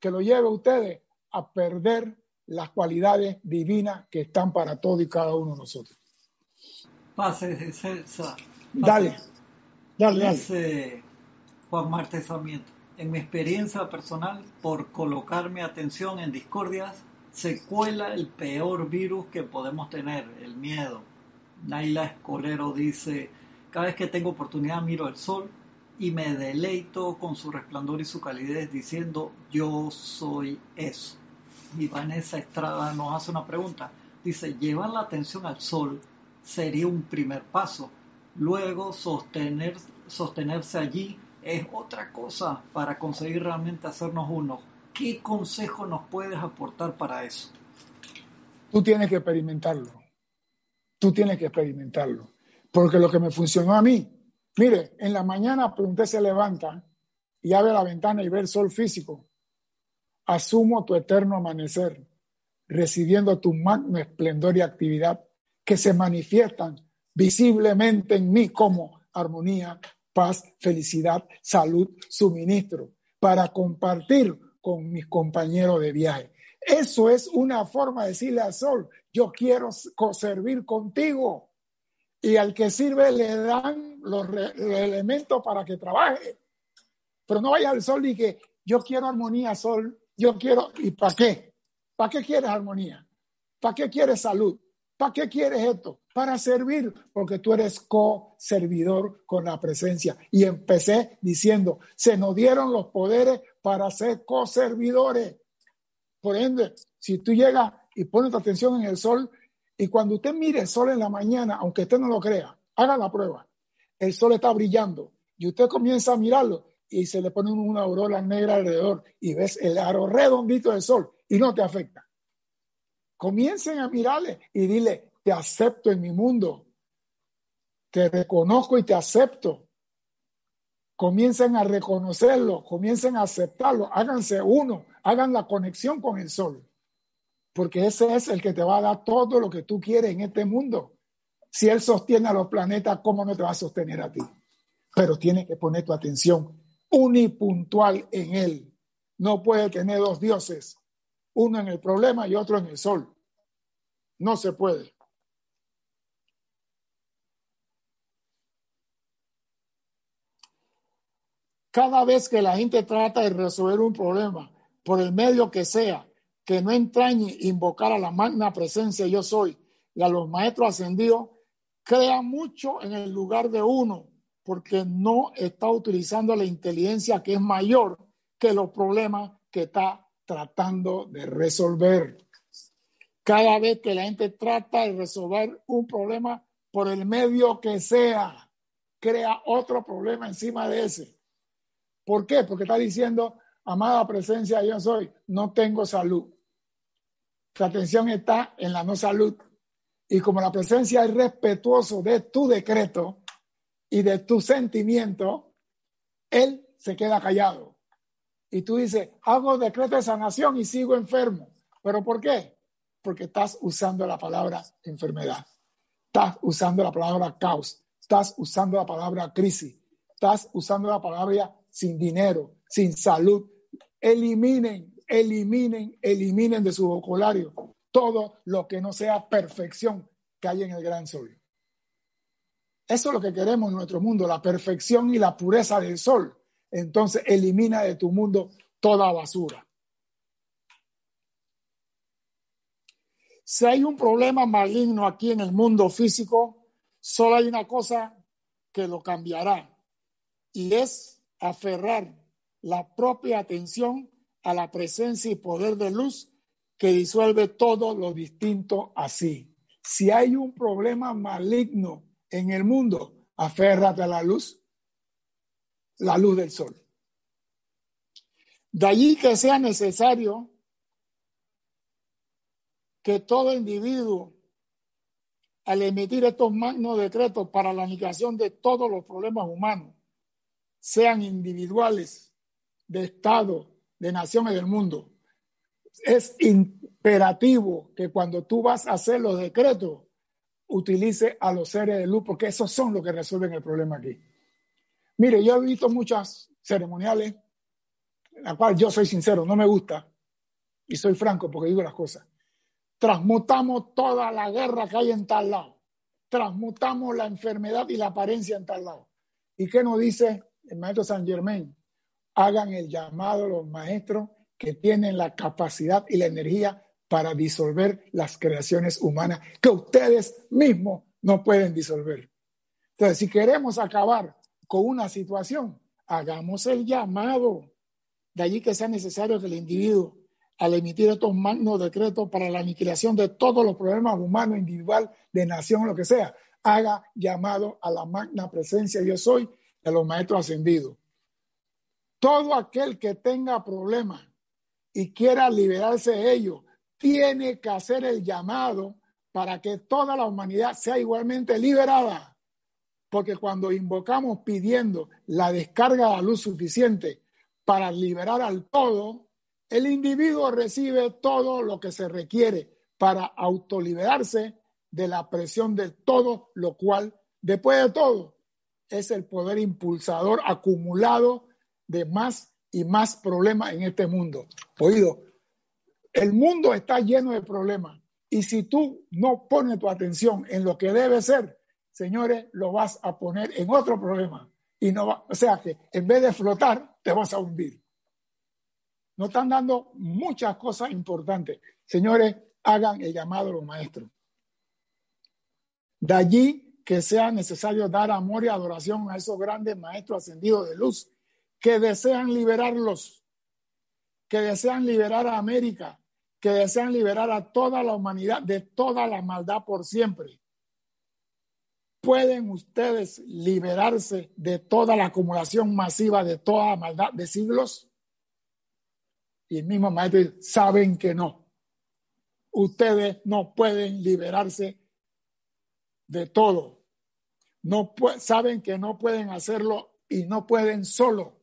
que lo lleve a ustedes a perder las cualidades divinas que están para todos y cada uno de nosotros. Pase, César. Dale, dale, dale. Juan Marte Sarmiento. En mi experiencia personal, por colocarme atención en discordias, se cuela el peor virus que podemos tener, el miedo. Naila Escolero dice, cada vez que tengo oportunidad miro el sol y me deleito con su resplandor y su calidez diciendo, yo soy eso. Y Vanessa Estrada nos hace una pregunta. Dice, llevar la atención al sol sería un primer paso. Luego sostener, sostenerse allí es otra cosa para conseguir realmente hacernos uno. ¿Qué consejo nos puedes aportar para eso? Tú tienes que experimentarlo. Tú tienes que experimentarlo. Porque lo que me funcionó a mí, mire, en la mañana usted se levanta y abre la ventana y ve el sol físico. Asumo tu eterno amanecer, recibiendo tu magno esplendor y actividad que se manifiestan visiblemente en mí como armonía, paz, felicidad, salud, suministro, para compartir con mis compañeros de viaje. Eso es una forma de decirle al sol, yo quiero servir contigo. Y al que sirve le dan los, elementos para que trabaje. Pero no vaya al sol y que yo quiero armonía, sol, yo quiero, ¿y para qué? ¿Para qué quieres armonía? ¿Para qué quieres salud? ¿Para qué quieres esto? Para servir, porque tú eres co-servidor con la presencia. Y empecé diciendo, se nos dieron los poderes para ser co-servidores. Por ende, si tú llegas y pones tu atención en el sol, y cuando usted mire el sol en la mañana, aunque usted no lo crea, haga la prueba. El sol está brillando y usted comienza a mirarlo y se le pone una aurora negra alrededor y ves el aro redondito del sol y no te afecta. Comiencen a mirarle y dile, te acepto en mi mundo, te reconozco y te acepto. Comiencen a reconocerlo, comiencen a aceptarlo, háganse uno, hagan la conexión con el sol, porque ese es el que te va a dar todo lo que tú quieres en este mundo. Si él sostiene a los planetas, ¿cómo no te va a sostener a ti? Pero tienes que poner tu atención unipuntual en él. No puede tener dos dioses, uno en el problema y otro en el sol. No se puede. Cada vez que la gente trata de resolver un problema, por el medio que sea, que no entrañe invocar a la magna presencia yo soy y a los maestros ascendidos, crea mucho en el lugar de uno, porque no está utilizando la inteligencia que es mayor que los problemas que está tratando de resolver. Cada vez que la gente trata de resolver un problema por el medio que sea, crea otro problema encima de ese. ¿Por qué? Porque está diciendo, amada presencia, yo soy, no tengo salud. La atención está en la no salud. Y como la presencia es respetuoso de tu decreto y de tu sentimiento, él se queda callado. Y tú dices, hago decreto de sanación y sigo enfermo. ¿Pero por qué? Porque estás usando la palabra enfermedad. Estás usando la palabra caos. Estás usando la palabra crisis. Estás usando la palabra sin dinero, sin salud. Eliminen, eliminen, eliminen de su vocabulario todo lo que no sea perfección que hay en el gran sol. Eso es lo que queremos en nuestro mundo, la perfección y la pureza del sol. Entonces elimina de tu mundo toda basura. Si hay un problema maligno aquí en el mundo físico, solo hay una cosa que lo cambiará y es aferrar la propia atención a la presencia y poder de luz que disuelve todo lo distinto así. Si hay un problema maligno en el mundo, aférrate a la luz, la luz del sol. De allí que sea necesario que todo individuo, al emitir estos magnos decretos para la aniquilación de todos los problemas humanos, sean individuales, de Estado, de naciones del mundo, es imperativo que cuando tú vas a hacer los decretos, utilice a los seres de luz, porque esos son los que resuelven el problema aquí. Mire, yo he visto muchas ceremoniales, la cual yo soy sincero, no me gusta, y soy franco porque digo las cosas. Transmutamos toda la guerra que hay en tal lado. Transmutamos la enfermedad y la apariencia en tal lado. ¿Y qué nos dice el maestro San Germain, hagan el llamado a los maestros que tienen la capacidad y la energía para disolver las creaciones humanas que ustedes mismos no pueden disolver. Entonces, si queremos acabar con una situación, hagamos el llamado. De allí que sea necesario que el individuo, al emitir estos magnos decretos para la aniquilación de todos los problemas humanos, individual, de nación, lo que sea, haga llamado a la magna presencia yo soy de los maestros ascendidos. Todo aquel que tenga problemas y quiera liberarse de ellos, tiene que hacer el llamado para que toda la humanidad sea igualmente liberada. Porque cuando invocamos pidiendo la descarga de la luz suficiente para liberar al todo, el individuo recibe todo lo que se requiere para autoliberarse de la presión de todo, lo cual, después de todo, es el poder impulsador acumulado de más y más problemas en este mundo. Oído, el mundo está lleno de problemas y si tú no pones tu atención en lo que debe ser, señores, lo vas a poner en otro problema. Y no va, o sea que en vez de flotar, te vas a hundir. Nos están dando muchas cosas importantes. Señores, hagan el llamado a los maestros. De allí que sea necesario dar amor y adoración a esos grandes maestros ascendidos de luz que desean liberarlos, que desean liberar a América, que desean liberar a toda la humanidad de toda la maldad por siempre. ¿Pueden ustedes liberarse de toda la acumulación masiva de toda la maldad de siglos? Y el mismo maestro saben que no. Ustedes no pueden liberarse de todo. No saben que no pueden hacerlo y no pueden solo.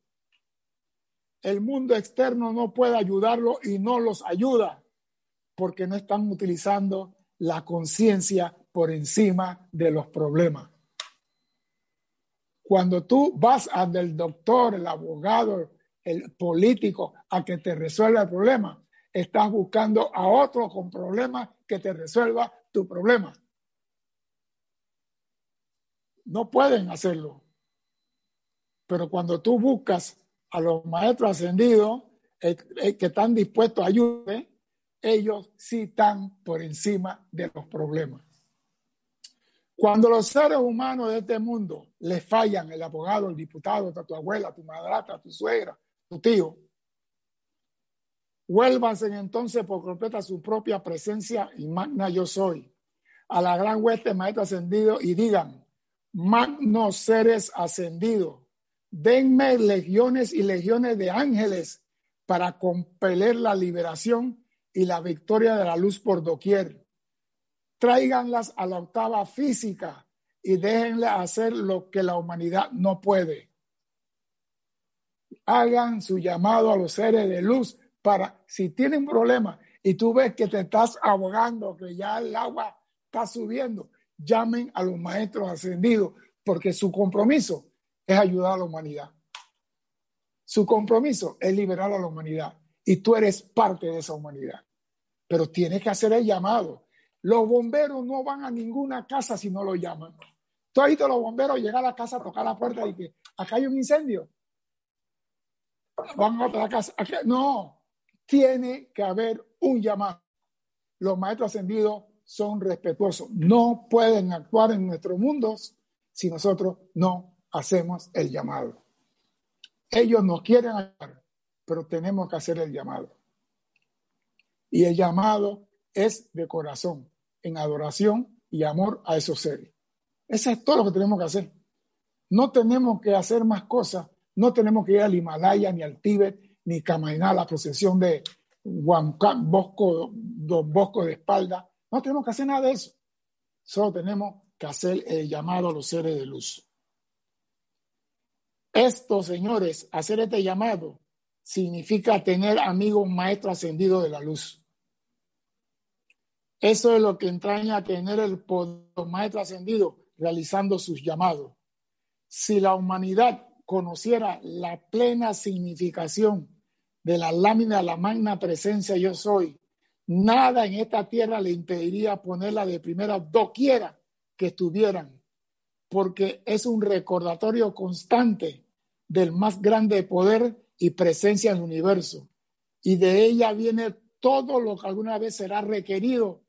El mundo externo no puede ayudarlo y no los ayuda porque no están utilizando la conciencia por encima de los problemas. Cuando tú vas al del doctor, el abogado, el político a que te resuelva el problema, estás buscando a otro con problemas que te resuelva tu problema. No pueden hacerlo. Pero cuando tú buscas a los maestros ascendidos eh, eh, que están dispuestos a ayudar, ellos sí están por encima de los problemas. Cuando los seres humanos de este mundo les fallan, el abogado, el diputado, tu abuela, tu madrastra, tu suegra, tu tío, vuélvanse entonces por completa su propia presencia y magna yo soy, a la gran hueste maestro ascendido y digan, magnos seres ascendidos, denme legiones y legiones de ángeles para compeler la liberación y la victoria de la luz por doquier. Tráiganlas a la octava física y déjenle hacer lo que la humanidad no puede. Hagan su llamado a los seres de luz para, si tienen problemas y tú ves que te estás ahogando, que ya el agua está subiendo, llamen a los maestros ascendidos, porque su compromiso es ayudar a la humanidad. Su compromiso es liberar a la humanidad y tú eres parte de esa humanidad. Pero tienes que hacer el llamado. Los bomberos no van a ninguna casa si no lo llaman. Tú has visto los bomberos llegar a la casa, tocar la puerta y que acá hay un incendio. Van a otra casa. No, tiene que haber un llamado. Los maestros ascendidos son respetuosos. No pueden actuar en nuestros mundos si nosotros no hacemos el llamado. Ellos nos quieren ayudar, pero tenemos que hacer el llamado. Y el llamado es de corazón, en adoración y amor a esos seres. Eso es todo lo que tenemos que hacer. No tenemos que hacer más cosas. No tenemos que ir al Himalaya, ni al Tíbet, ni caminar la procesión de Huancán, Bosco, Don Bosco de espalda. No tenemos que hacer nada de eso. Solo tenemos que hacer el llamado a los seres de luz. Esto, señores, hacer este llamado significa tener amigos maestros ascendidos de la luz. Eso es lo que entraña tener el poder maestro ascendido realizando sus llamados. Si la humanidad conociera la plena significación de la lámina de la magna presencia yo soy, nada en esta tierra le impediría ponerla de primera doquiera que estuvieran, porque es un recordatorio constante del más grande poder y presencia en el universo. Y de ella viene todo lo que alguna vez será requerido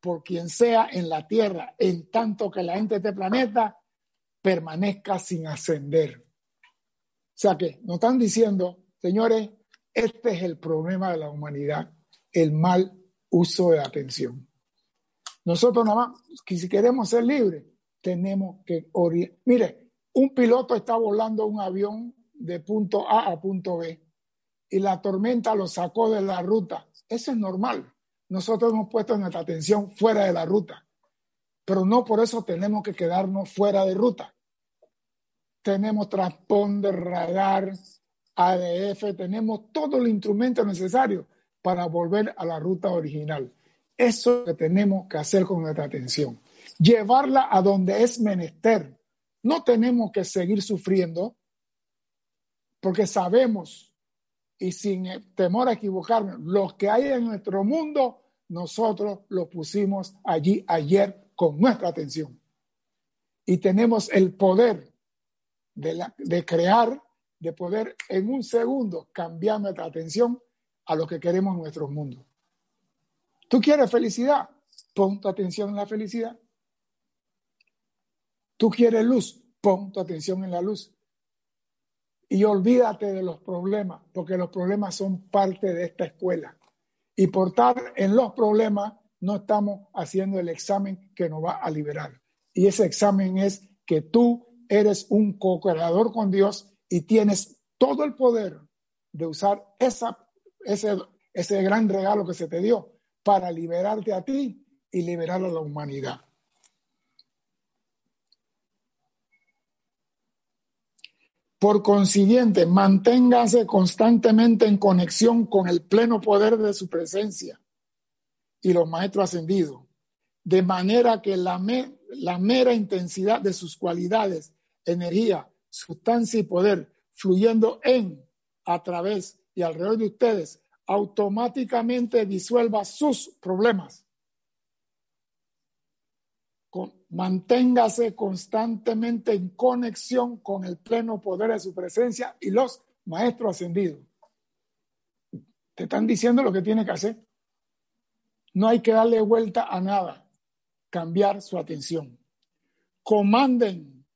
por quien sea en la Tierra, en tanto que la gente de este planeta permanezca sin ascender. O sea que nos están diciendo, señores, este es el problema de la humanidad, el mal uso de atención. Nosotros nada más, si queremos ser libres, tenemos que orientar. Mire, un piloto está volando un avión de punto A a punto B y la tormenta lo sacó de la ruta. Eso es normal. Nosotros hemos puesto nuestra atención fuera de la ruta, pero no por eso tenemos que quedarnos fuera de ruta. Tenemos transponder, radar, ADF, tenemos todo el instrumento necesario para volver a la ruta original. Eso es lo que tenemos que hacer con nuestra atención. Llevarla a donde es menester. No tenemos que seguir sufriendo porque sabemos y sin temor a equivocarnos, lo que hay en nuestro mundo, nosotros lo pusimos allí ayer con nuestra atención. Y tenemos el poder de, de crear, de poder en un segundo cambiar nuestra atención a lo que queremos en nuestro mundo. ¿Tú quieres felicidad? Pon tu atención en la felicidad. ¿Tú quieres luz? Pon tu atención en la luz y olvídate de los problemas, porque los problemas son parte de esta escuela. Y por estar en los problemas, no estamos haciendo el examen que nos va a liberar. Y ese examen es que tú eres un co-creador con Dios y tienes todo el poder de usar esa, ese, ese gran regalo que se te dio para liberarte a ti y liberar a la humanidad. Por consiguiente, manténgase constantemente en conexión con el pleno poder de su presencia y los maestros ascendidos, de manera que la, la mera intensidad de sus cualidades, energía, sustancia y poder, fluyendo en, a través y alrededor de ustedes, automáticamente disuelva sus problemas manténgase constantemente en conexión con el pleno poder de su presencia y los maestros ascendidos. Te están diciendo lo que tiene que hacer. No hay que darle vuelta a nada, cambiar su atención. Comanden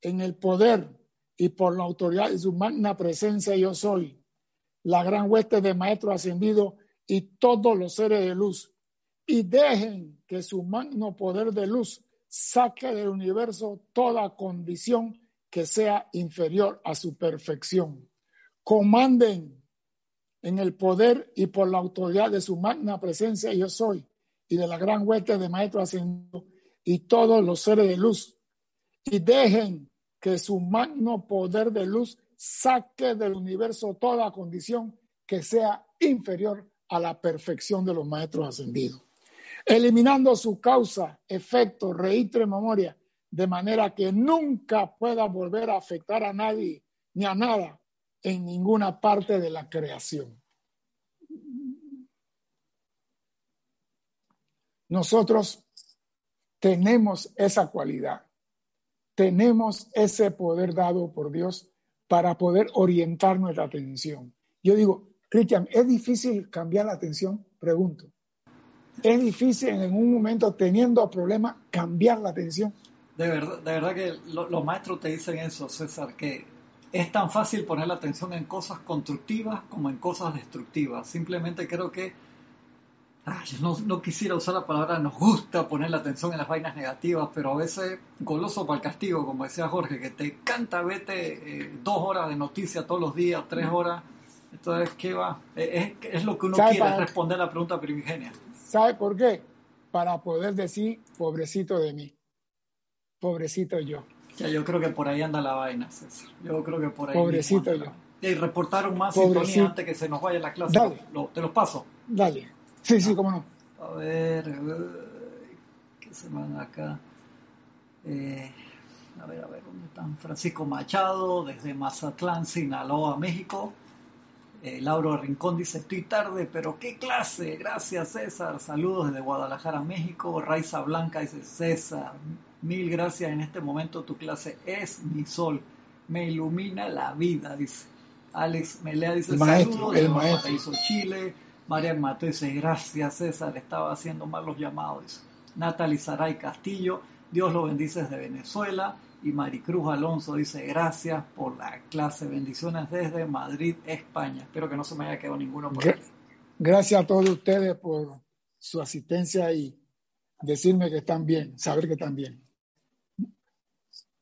en el poder y por la autoridad de su magna presencia yo soy, la gran hueste de maestros ascendidos y todos los seres de luz, y dejen que su magno poder de luz saque del universo toda condición que sea inferior a su perfección. Comanden en el poder y por la autoridad de su magna presencia yo soy y de la gran hueste de maestro ascendido y todos los seres de luz y dejen que su magno poder de luz saque del universo toda condición que sea inferior a la perfección de los maestros ascendidos eliminando su causa, efecto, y memoria, de manera que nunca pueda volver a afectar a nadie ni a nada en ninguna parte de la creación. Nosotros tenemos esa cualidad, tenemos ese poder dado por Dios para poder orientar nuestra atención. Yo digo, Cristian, ¿es difícil cambiar la atención? Pregunto es difícil en un momento teniendo problemas cambiar la atención. De verdad, de verdad que los maestros te dicen eso, César, que es tan fácil poner la atención en cosas constructivas como en cosas destructivas. Simplemente creo que no, no, quisiera usar la palabra nos gusta poner la atención en las vainas negativas, pero a veces goloso para el castigo, como decía Jorge, que te canta, vete eh, dos horas de noticias todos los días, tres horas. Entonces, ¿qué va? Es, es lo que uno quiere, responder a la pregunta primigenia. ¿Sabe por qué? Para poder decir, pobrecito de mí, pobrecito yo. Ya, yo creo que por ahí anda la vaina, César. Yo creo que por ahí. Pobrecito yo. Y reportaron más sintonía antes que se nos vaya la clase. Dale. te los paso. Dale. Sí, sí, cómo no. A ver, ¿qué se van acá? Eh, a ver, a ver, ¿dónde están? Francisco Machado, desde Mazatlán, Sinaloa, México. Eh, Lauro Rincón dice, estoy tarde, pero qué clase. Gracias, César. Saludos desde Guadalajara, México. Raiza Blanca dice, César, mil gracias. En este momento tu clase es mi sol. me ilumina la vida, dice. Alex Melea dice, saludos el maestro. Chile. María Mateo dice, gracias César, estaba haciendo mal los llamados. Natalie Saray Castillo, Dios lo bendice desde Venezuela. Y Maricruz Alonso dice, gracias por la clase, bendiciones desde Madrid, España. Espero que no se me haya quedado ninguno por aquí. Gracias a todos ustedes por su asistencia y decirme que están bien, saber que están bien.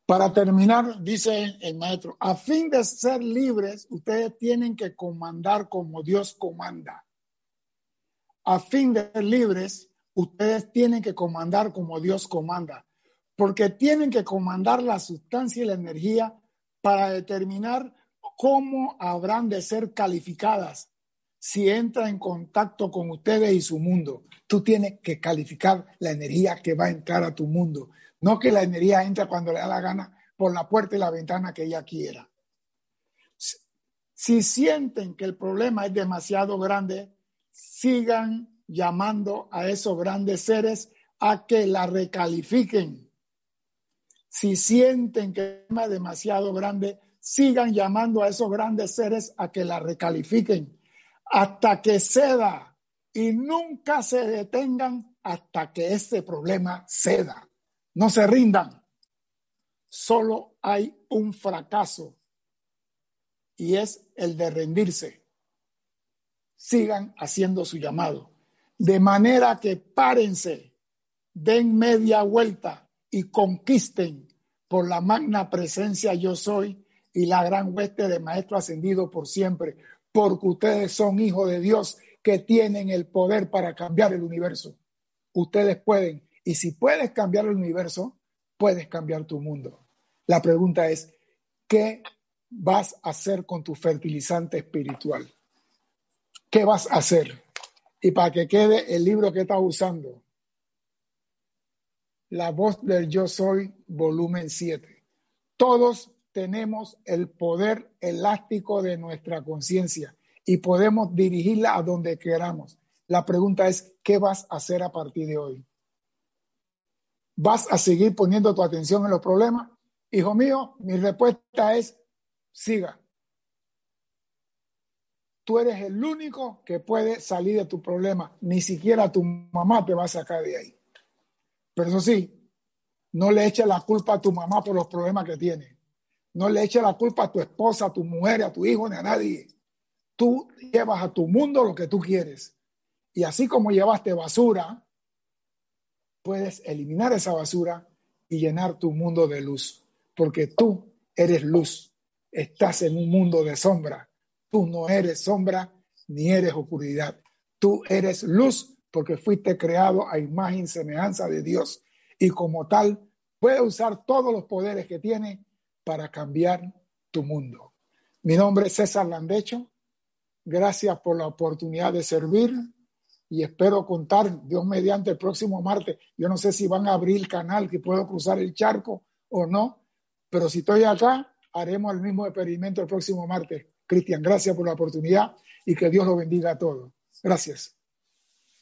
Para terminar, dice el maestro, a fin de ser libres, ustedes tienen que comandar como Dios comanda. A fin de ser libres, ustedes tienen que comandar como Dios comanda, porque tienen que comandar la sustancia y la energía para determinar cómo habrán de ser calificadas si entra en contacto con ustedes y su mundo. Tú tienes que calificar la energía que va a entrar a tu mundo. No que la energía entre cuando le da la gana por la puerta y la ventana que ella quiera. Si sienten que el problema es demasiado grande, sigan llamando a esos grandes seres a que la recalifiquen. Si sienten que es demasiado grande, sigan llamando a esos grandes seres a que la recalifiquen hasta que ceda y nunca se detengan hasta que ese problema ceda. No se rindan. Solo hay un fracaso y es el de rendirse. Sigan haciendo su llamado. De manera que párense, den media vuelta y conquisten por la magna presencia yo soy y la gran hueste de Maestro ascendido por siempre, porque ustedes son hijos de Dios que tienen el poder para cambiar el universo. Ustedes pueden, y si puedes cambiar el universo, puedes cambiar tu mundo. La pregunta es, ¿qué vas a hacer con tu fertilizante espiritual? ¿Qué vas a hacer? Y para que quede el libro que estás usando, La voz del yo soy, volumen 7. Todos tenemos el poder elástico de nuestra conciencia y podemos dirigirla a donde queramos. La pregunta es, ¿qué vas a hacer a partir de hoy? ¿Vas a seguir poniendo tu atención en los problemas? Hijo mío, mi respuesta es, siga. Tú eres el único que puede salir de tu problema. Ni siquiera tu mamá te va a sacar de ahí. Pero eso sí, no le eches la culpa a tu mamá por los problemas que tiene. No le eches la culpa a tu esposa, a tu mujer, a tu hijo, ni a nadie. Tú llevas a tu mundo lo que tú quieres. Y así como llevaste basura, puedes eliminar esa basura y llenar tu mundo de luz. Porque tú eres luz. Estás en un mundo de sombra. Tú no eres sombra ni eres oscuridad. Tú eres luz porque fuiste creado a imagen y semejanza de Dios. Y como tal, puede usar todos los poderes que tiene para cambiar tu mundo. Mi nombre es César Landecho. Gracias por la oportunidad de servir y espero contar, Dios mediante, el próximo martes. Yo no sé si van a abrir el canal, que puedo cruzar el charco o no, pero si estoy acá, haremos el mismo experimento el próximo martes. Cristian, gracias por la oportunidad y que Dios lo bendiga a todos. Gracias.